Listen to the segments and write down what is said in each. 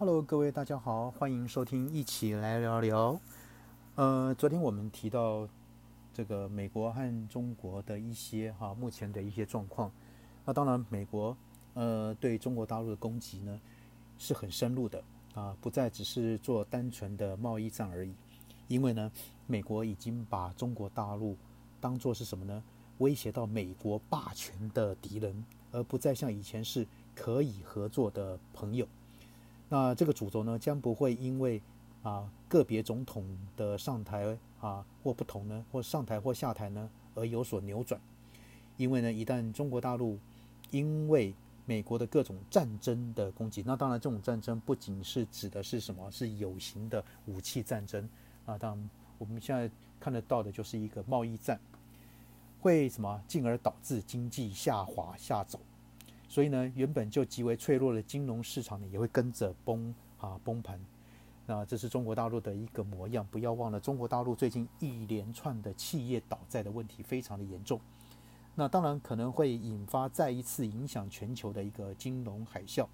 Hello，各位大家好，欢迎收听一起来聊聊。呃，昨天我们提到这个美国和中国的一些哈目前的一些状况。那当然，美国呃对中国大陆的攻击呢是很深入的啊，不再只是做单纯的贸易战而已。因为呢，美国已经把中国大陆当做是什么呢？威胁到美国霸权的敌人，而不再像以前是可以合作的朋友。那这个主轴呢，将不会因为啊个别总统的上台啊或不同呢，或上台或下台呢而有所扭转。因为呢，一旦中国大陆因为美国的各种战争的攻击，那当然这种战争不仅是指的是什么，是有形的武器战争啊。当然我们现在看得到的就是一个贸易战，会什么，进而导致经济下滑下走。所以呢，原本就极为脆弱的金融市场呢，也会跟着崩啊崩盘。那这是中国大陆的一个模样。不要忘了，中国大陆最近一连串的企业倒债的问题非常的严重。那当然可能会引发再一次影响全球的一个金融海啸。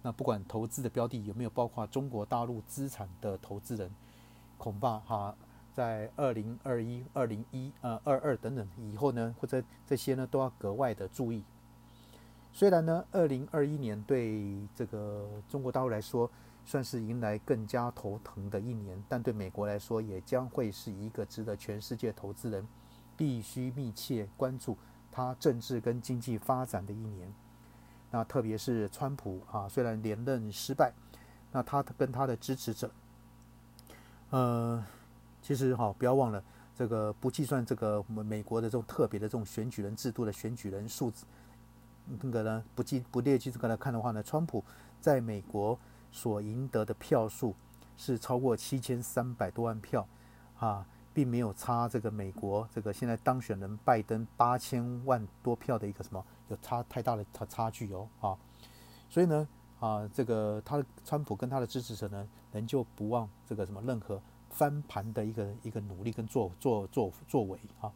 那不管投资的标的有没有包括中国大陆资产的投资人，恐怕哈在二零二一、二零一呃二二等等以后呢，或者这些呢都要格外的注意。虽然呢，二零二一年对这个中国大陆来说算是迎来更加头疼的一年，但对美国来说也将会是一个值得全世界投资人必须密切关注它政治跟经济发展的一年。那特别是川普啊，虽然连任失败，那他跟他的支持者，呃，其实哈，不要忘了这个不计算这个美国的这种特别的这种选举人制度的选举人数字。那个呢，不计不列举这个来看的话呢，川普在美国所赢得的票数是超过七千三百多万票，啊，并没有差这个美国这个现在当选人拜登八千万多票的一个什么有差太大的差差距哦啊，所以呢啊，这个他的川普跟他的支持者呢，仍旧不忘这个什么任何翻盘的一个一个努力跟作作作作为啊。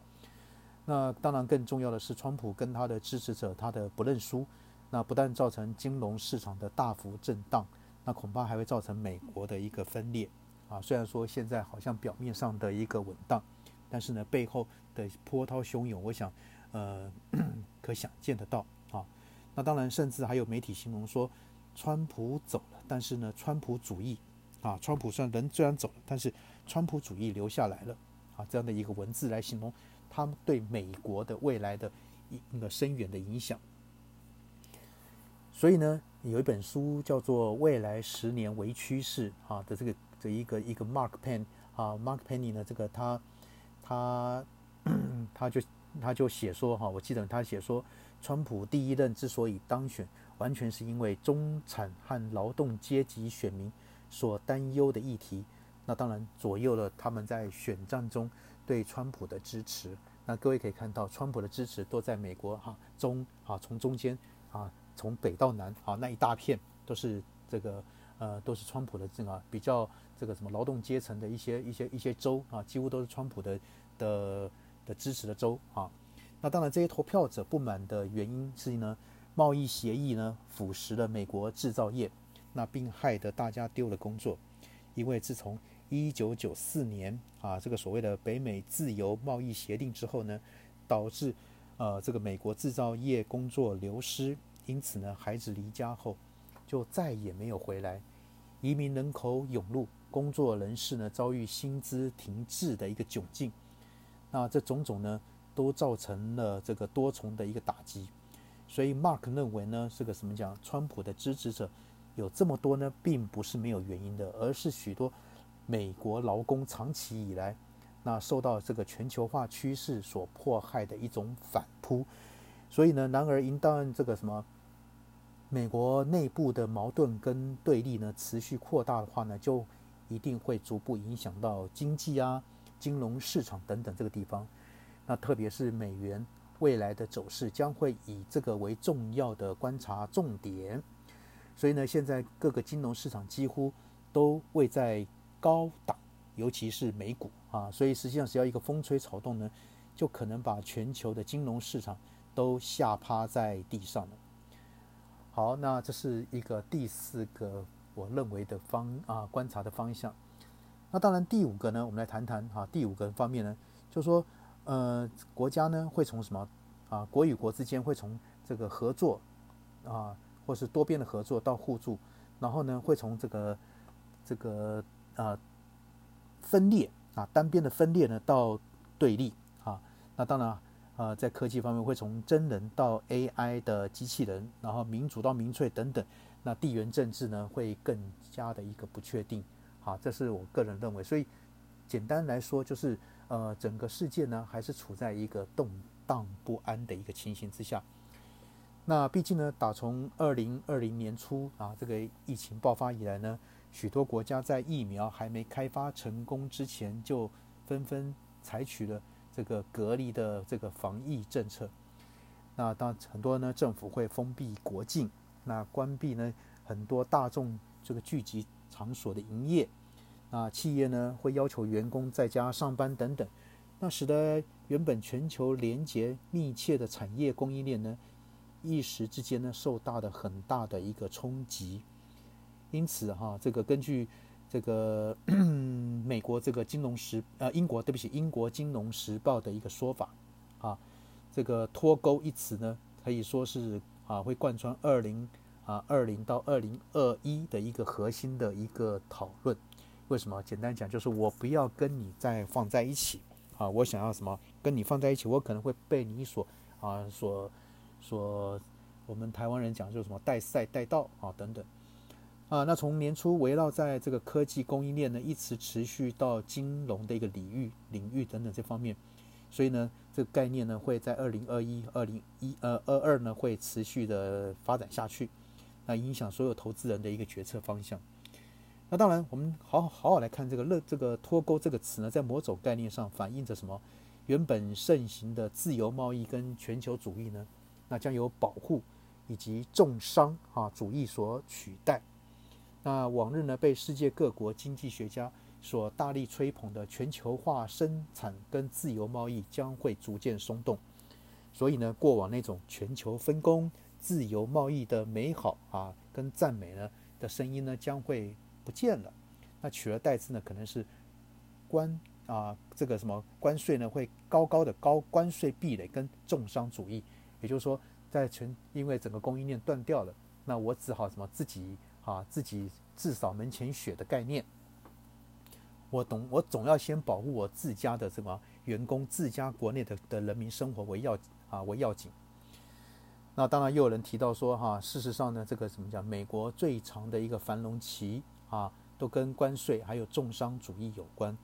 那当然，更重要的是，川普跟他的支持者他的不认输，那不但造成金融市场的大幅震荡，那恐怕还会造成美国的一个分裂啊。虽然说现在好像表面上的一个稳当，但是呢，背后的波涛汹涌，我想，呃，可想见得到啊。那当然，甚至还有媒体形容说，川普走了，但是呢，川普主义啊，川普虽然人虽然走了，但是川普主义留下来了啊，这样的一个文字来形容。他们对美国的未来的一个深远的影响，所以呢，有一本书叫做《未来十年为趋势》啊的这个的一个一个 Mark Penn 啊，Mark Penny 呢，这个他他 他就他就写说哈，我记得他写说，川普第一任之所以当选，完全是因为中产和劳动阶级选民所担忧的议题，那当然左右了他们在选战中。对川普的支持，那各位可以看到，川普的支持都在美国哈中啊，从中间啊，从北到南啊，那一大片都是这个呃，都是川普的这个比较这个什么劳动阶层的一些一些一些州啊，几乎都是川普的的的支持的州啊。那当然，这些投票者不满的原因是呢，贸易协议呢腐蚀了美国制造业，那并害得大家丢了工作，因为自从一九九四年啊，这个所谓的北美自由贸易协定之后呢，导致呃这个美国制造业工作流失，因此呢，孩子离家后就再也没有回来，移民人口涌入，工作人士呢遭遇薪资停滞的一个窘境，那这种种呢都造成了这个多重的一个打击，所以 Mark 认为呢，这个什么讲，川普的支持者有这么多呢，并不是没有原因的，而是许多。美国劳工长期以来，那受到这个全球化趋势所迫害的一种反扑，所以呢，然而一旦这个什么美国内部的矛盾跟对立呢持续扩大的话呢，就一定会逐步影响到经济啊、金融市场等等这个地方。那特别是美元未来的走势将会以这个为重要的观察重点。所以呢，现在各个金融市场几乎都未在。高档，尤其是美股啊，所以实际上只要一个风吹草动呢，就可能把全球的金融市场都吓趴在地上了。好，那这是一个第四个我认为的方啊观察的方向。那当然，第五个呢，我们来谈谈哈，第五个方面呢，就是说，呃，国家呢会从什么啊，国与国之间会从这个合作啊，或是多边的合作到互助，然后呢会从这个这个啊分裂啊单边的分裂呢到对立啊。那当然啊，在科技方面会从真人到 AI 的机器人，然后民主到民粹等等。那地缘政治呢会更加的一个不确定。好，这是我个人认为，所以简单来说，就是呃，整个世界呢还是处在一个动荡不安的一个情形之下。那毕竟呢，打从二零二零年初啊，这个疫情爆发以来呢，许多国家在疫苗还没开发成功之前，就纷纷采取了这个隔离的这个防疫政策。那当很多呢，政府会封闭国境，那关闭呢很多大众这个聚集。场所的营业，那企业呢会要求员工在家上班等等，那使得原本全球连结密切的产业供应链呢，一时之间呢受到的很大的一个冲击。因此哈，这个根据这个 美国这个金融时呃英国对不起英国金融时报的一个说法啊，这个脱钩一词呢可以说是啊会贯穿二零。啊，二零到二零二一的一个核心的一个讨论，为什么？简单讲，就是我不要跟你再放在一起啊，我想要什么？跟你放在一起，我可能会被你所啊所说，我们台湾人讲就是什么带赛带道啊等等啊。那从年初围绕在这个科技供应链呢，一直持续到金融的一个领域领域等等这方面，所以呢，这个概念呢会在二零二一、二零一呃二二呢会持续的发展下去。那影响所有投资人的一个决策方向。那当然，我们好好好好来看这个“乐”这个“脱钩”这个词呢，在某种概念上反映着什么？原本盛行的自由贸易跟全球主义呢，那将由保护以及重商啊主义所取代。那往日呢，被世界各国经济学家所大力吹捧的全球化生产跟自由贸易将会逐渐松动。所以呢，过往那种全球分工。自由贸易的美好啊，跟赞美呢的声音呢将会不见了。那取而代之呢，可能是关啊这个什么关税呢会高高的高关税壁垒跟重商主义。也就是说，在全因为整个供应链断掉了，那我只好什么自己啊自己自扫门前雪的概念。我懂，我总要先保护我自家的什么员工，自家国内的的人民生活为要啊为要紧。那当然又有人提到说，哈，事实上呢，这个怎么讲？美国最长的一个繁荣期啊，都跟关税还有重商主义有关。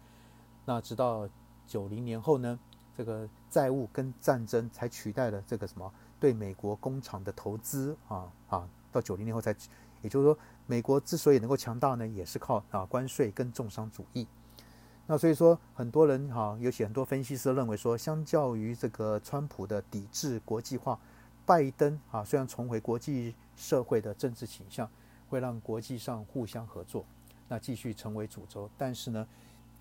那直到九零年后呢，这个债务跟战争才取代了这个什么对美国工厂的投资啊啊，到九零年后才，也就是说，美国之所以能够强大呢，也是靠啊关税跟重商主义。那所以说，很多人哈，尤其很多分析师认为说，相较于这个川普的抵制国际化。拜登啊，虽然重回国际社会的政治倾向，会让国际上互相合作，那继续成为主轴。但是呢，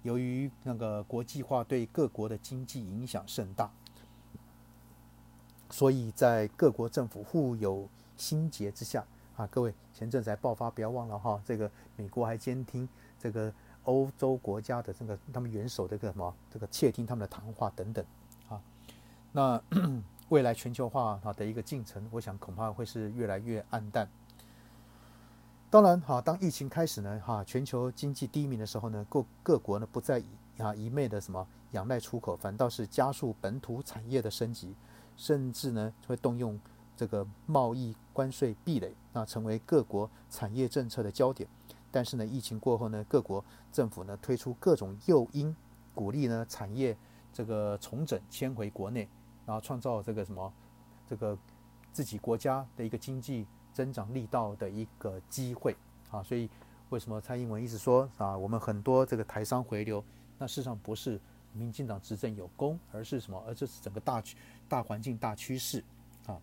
由于那个国际化对各国的经济影响甚大，所以在各国政府互有心结之下啊，各位前阵子还爆发，不要忘了哈，这个美国还监听这个欧洲国家的这个他们元首这个什么这个窃听他们的谈话等等啊，那。未来全球化啊的一个进程，我想恐怕会是越来越暗淡。当然，哈，当疫情开始呢，哈，全球经济低迷的时候呢，各各国呢不再啊一昧的什么仰赖出口，反倒是加速本土产业的升级，甚至呢会动用这个贸易关税壁垒，啊，成为各国产业政策的焦点。但是呢，疫情过后呢，各国政府呢推出各种诱因，鼓励呢产业这个重整迁回国内。然后创造这个什么，这个自己国家的一个经济增长力道的一个机会啊，所以为什么蔡英文一直说啊，我们很多这个台商回流，那事实上不是民进党执政有功，而是什么？而这是整个大大环境大趋势啊。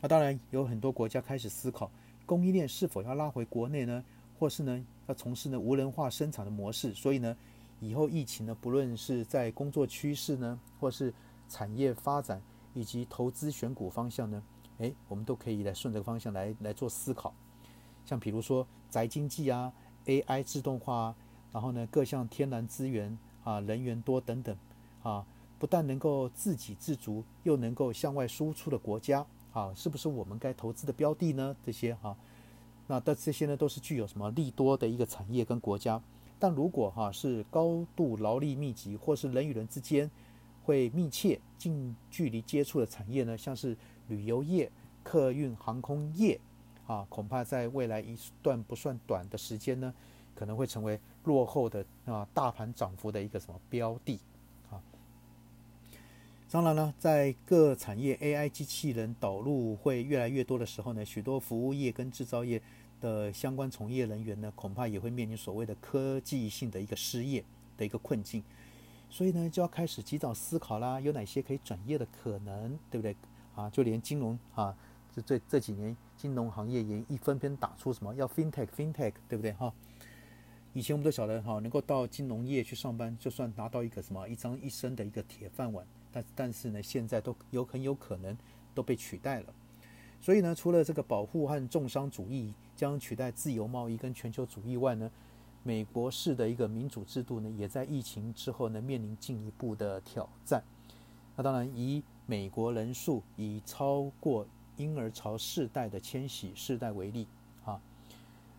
那当然有很多国家开始思考供应链是否要拉回国内呢，或是呢要从事呢无人化生产的模式。所以呢，以后疫情呢，不论是在工作趋势呢，或是产业发展以及投资选股方向呢？诶，我们都可以来顺这个方向来来做思考。像比如说，宅经济啊、AI 自动化，然后呢各项天然资源啊、人员多等等啊，不但能够自给自足，又能够向外输出的国家啊，是不是我们该投资的标的呢？这些哈，那的这些呢都是具有什么利多的一个产业跟国家。但如果哈是高度劳力密集，或是人与人之间会密切近距离接触的产业呢，像是旅游业、客运航空业，啊，恐怕在未来一段不算短的时间呢，可能会成为落后的啊大盘涨幅的一个什么标的啊。当然呢，在各产业 AI 机器人导入会越来越多的时候呢，许多服务业跟制造业的相关从业人员呢，恐怕也会面临所谓的科技性的一个失业的一个困境。所以呢，就要开始及早思考啦，有哪些可以转业的可能，对不对？啊，就连金融啊，这这这几年金融行业也一分篇打出什么要 fintech fintech，对不对？哈，以前我们都晓得哈，能够到金融业去上班，就算拿到一个什么一张一生的一个铁饭碗，但但是呢，现在都有很有可能都被取代了。所以呢，除了这个保护和重商主义将取代自由贸易跟全球主义外呢？美国式的一个民主制度呢，也在疫情之后呢面临进一步的挑战。那当然，以美国人数以超过婴儿潮世代的迁徙世代为例，啊，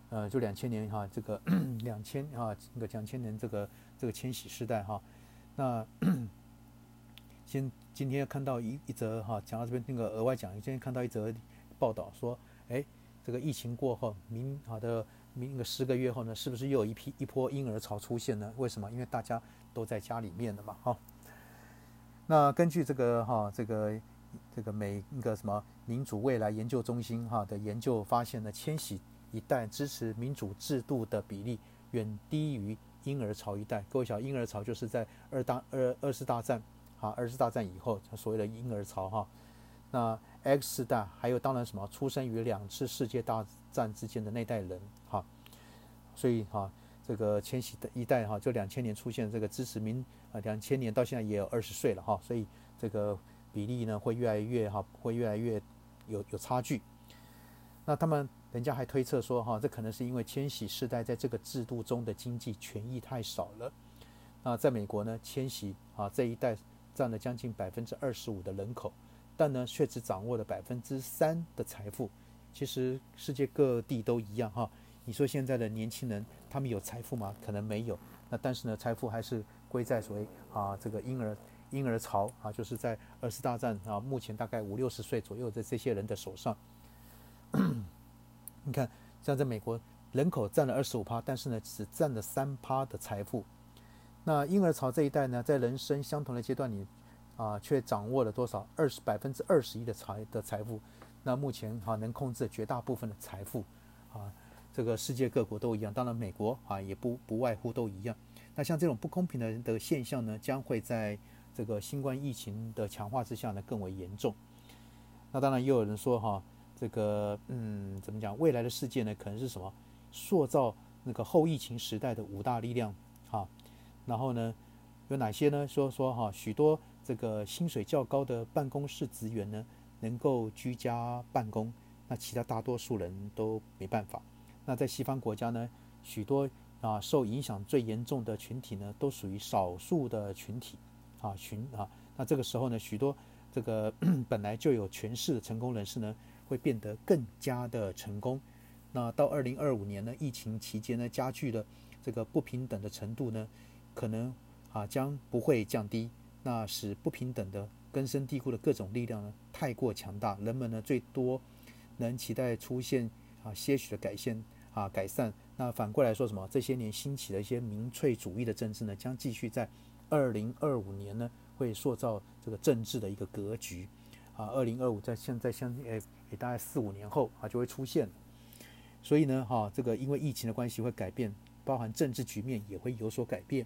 呃，就两千年哈，这个 两千啊，那个两千年这个这个迁徙世代哈，那 先今天看到一一则哈，讲到这边那个额外讲，今天看到一则报道说，哎，这个疫情过后，民好的。明个十个月后呢，是不是又有一批一波婴儿潮出现呢？为什么？因为大家都在家里面的嘛，哈。那根据这个哈，这个这个美那个什么民主未来研究中心哈的研究发现呢，千禧一代支持民主制度的比例远低于婴儿潮一代。各位晓，婴儿潮就是在二大二二次大战啊，二次大战以后所谓的婴儿潮哈。那 X 代还有当然什么出生于两次世界大战之间的那代人哈，所以哈这个千禧的一代哈就两千年出现这个支持民啊两千年到现在也有二十岁了哈，所以这个比例呢会越来越哈会越来越有有差距。那他们人家还推测说哈这可能是因为千禧世代在这个制度中的经济权益太少了。那在美国呢千禧啊这一代占了将近百分之二十五的人口。但呢，却只掌握了百分之三的财富。其实世界各地都一样哈。你说现在的年轻人，他们有财富吗？可能没有。那但是呢，财富还是归在所谓啊这个婴儿婴儿潮啊，就是在二次大战啊，目前大概五六十岁左右的这些人的手上。你看，像在美国，人口占了二十五趴，但是呢，只占了三趴的财富。那婴儿潮这一代呢，在人生相同的阶段里。啊，却掌握了多少二十百分之二十一的财的财富，那目前哈能控制绝大部分的财富，啊，这个世界各国都一样，当然美国啊也不不外乎都一样。那像这种不公平的的现象呢，将会在这个新冠疫情的强化之下呢更为严重。那当然又有人说哈，这个嗯怎么讲，未来的世界呢可能是什么塑造那个后疫情时代的五大力量哈，然后呢有哪些呢？说说哈许多。这个薪水较高的办公室职员呢，能够居家办公，那其他大多数人都没办法。那在西方国家呢，许多啊受影响最严重的群体呢，都属于少数的群体啊群啊。那这个时候呢，许多这个 本来就有权势的成功人士呢，会变得更加的成功。那到二零二五年呢，疫情期间呢，加剧了这个不平等的程度呢，可能啊将不会降低。那使不平等的根深蒂固的各种力量呢太过强大，人们呢最多能期待出现啊些许的改善啊改善。那反过来说什么？这些年兴起的一些民粹主义的政治呢，将继续在二零二五年呢会塑造这个政治的一个格局啊。二零二五在现在相诶也大概四五年后啊就会出现。所以呢哈这个因为疫情的关系会改变，包含政治局面也会有所改变。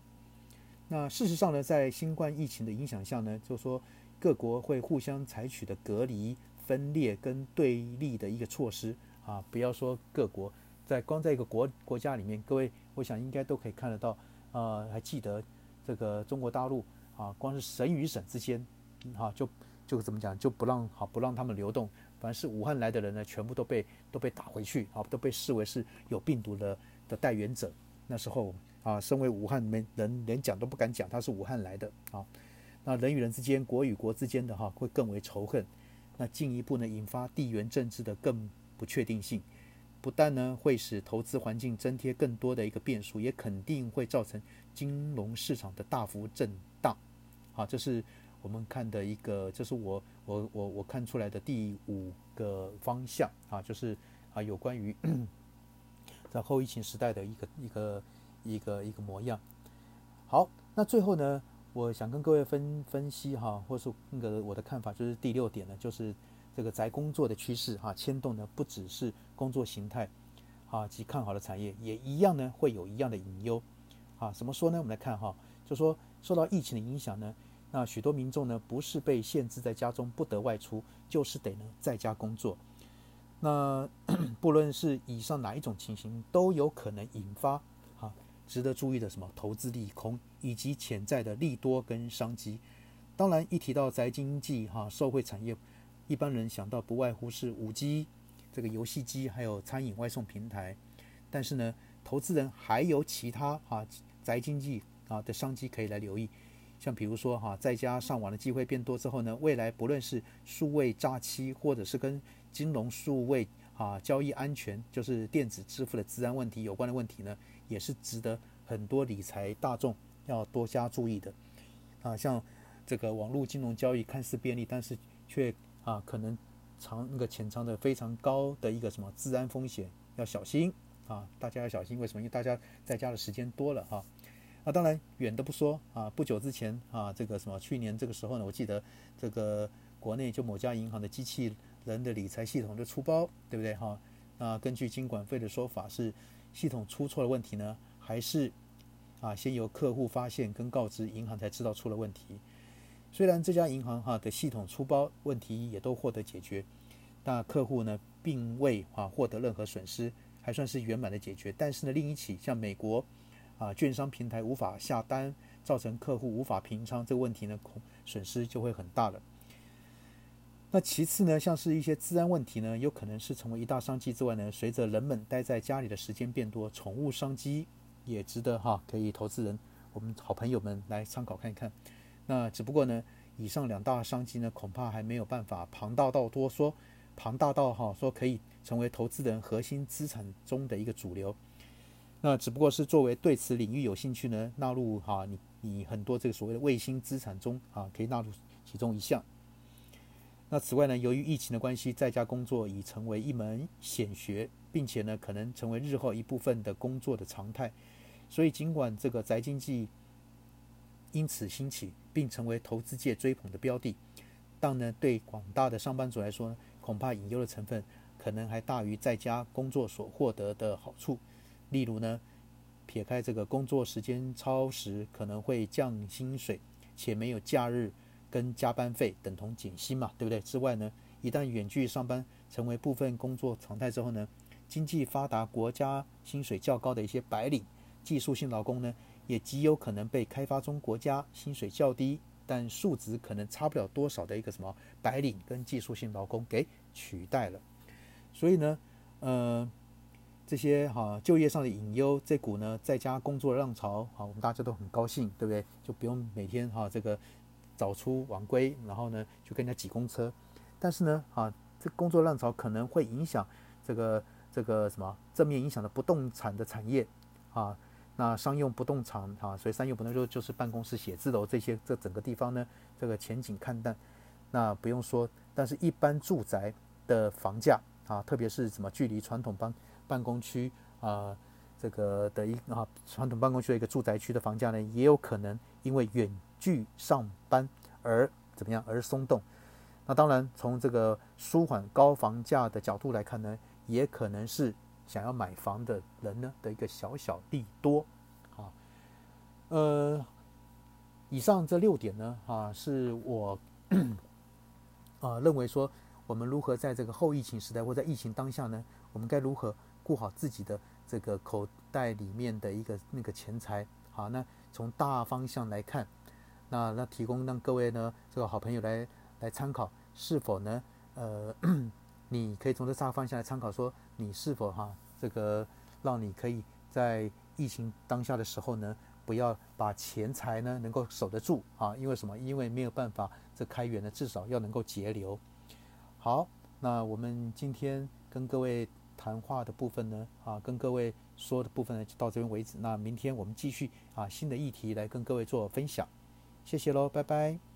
那事实上呢，在新冠疫情的影响下呢，就是说各国会互相采取的隔离、分裂跟对立的一个措施。啊，不要说各国，在光在一个国国家里面，各位我想应该都可以看得到，呃，还记得这个中国大陆啊，光是省与省之间，哈，就就怎么讲，就不让好不让他们流动，凡是武汉来的人呢，全部都被都被打回去啊，都被视为是有病毒的的带源者。那时候啊，身为武汉人，连讲都不敢讲他是武汉来的啊。那人与人之间、国与国之间的哈，会更为仇恨。那进一步呢，引发地缘政治的更不确定性。不但呢会使投资环境增添更多的一个变数，也肯定会造成金融市场的大幅震荡。好，这是我们看的一个，这是我我我我看出来的第五个方向啊，就是啊有关于 在后疫情时代的一个一个一个一个模样。好，那最后呢，我想跟各位分分析哈，或是那个我的看法，就是第六点呢，就是。这个宅工作的趋势哈，牵动呢不只是工作形态啊及看好的产业，也一样呢会有一样的隐忧啊。怎么说呢？我们来看哈，就说受到疫情的影响呢，那许多民众呢不是被限制在家中不得外出，就是得呢在家工作。那 不论是以上哪一种情形，都有可能引发值得注意的什么投资利空以及潜在的利多跟商机。当然，一提到宅经济哈，社会产业。一般人想到不外乎是五 G 这个游戏机，还有餐饮外送平台。但是呢，投资人还有其他啊宅经济啊的商机可以来留意。像比如说哈，在家上网的机会变多之后呢，未来不论是数位诈欺，或者是跟金融数位啊交易安全，就是电子支付的治安问题有关的问题呢，也是值得很多理财大众要多加注意的。啊，像这个网络金融交易看似便利，但是却啊，可能藏那个潜藏的非常高的一个什么治安风险，要小心啊！大家要小心，为什么？因为大家在家的时间多了哈。啊，当然远的不说啊，不久之前啊，这个什么去年这个时候呢，我记得这个国内就某家银行的机器人的理财系统就出包，对不对哈？那根据金管费的说法是，系统出错的问题呢，还是啊先由客户发现跟告知银行才知道出了问题。虽然这家银行哈的系统出包问题也都获得解决，那客户呢并未啊获得任何损失，还算是圆满的解决。但是呢，另一起像美国啊券商平台无法下单，造成客户无法平仓这个问题呢，恐损失就会很大了。那其次呢，像是一些治安问题呢，有可能是成为一大商机之外呢，随着人们待在家里的时间变多，宠物商机也值得哈，可以投资人我们好朋友们来参考看一看。那只不过呢，以上两大商机呢，恐怕还没有办法庞大到多说，庞大到哈说可以成为投资人核心资产中的一个主流。那只不过是作为对此领域有兴趣呢，纳入哈你你很多这个所谓的卫星资产中啊，可以纳入其中一项。那此外呢，由于疫情的关系，在家工作已成为一门显学，并且呢，可能成为日后一部分的工作的常态。所以尽管这个宅经济。因此兴起，并成为投资界追捧的标的。但呢，对广大的上班族来说，恐怕隐忧的成分可能还大于在家工作所获得的好处。例如呢，撇开这个工作时间超时可能会降薪水，且没有假日跟加班费等同减薪嘛，对不对？之外呢，一旦远距上班成为部分工作常态之后呢，经济发达国家薪水较高的一些白领技术性劳工呢？也极有可能被开发中国家薪水较低，但数值可能差不了多少的一个什么白领跟技术性劳工给取代了。所以呢，呃，这些哈就业上的隐忧，这股呢在家工作的浪潮，好，我们大家都很高兴，对不对？就不用每天哈这个早出晚归，然后呢就跟人家挤公车。但是呢，啊，这工作浪潮可能会影响这个这个什么正面影响的不动产的产业，啊。那商用不动产啊，所以商用不动产就是办公室、写字楼这些，这整个地方呢，这个前景看淡。那不用说，但是一般住宅的房价啊，特别是什么距离传统办办公区啊，这个的一啊传统办公区的一个住宅区的房价呢，也有可能因为远距上班而怎么样而松动。那当然，从这个舒缓高房价的角度来看呢，也可能是。想要买房的人呢的一个小小利多，啊，呃，以上这六点呢，啊，是我啊 认为说，我们如何在这个后疫情时代或在疫情当下呢，我们该如何顾好自己的这个口袋里面的一个那个钱财？好，那从大方向来看，那那提供让各位呢这个好朋友来来参考，是否呢，呃，你可以从这三个方向来参考，说你是否哈这个让你可以在疫情当下的时候呢，不要把钱财呢能够守得住啊，因为什么？因为没有办法这开源呢，至少要能够节流。好，那我们今天跟各位谈话的部分呢，啊，跟各位说的部分呢，就到这边为止。那明天我们继续啊新的议题来跟各位做分享。谢谢喽，拜拜。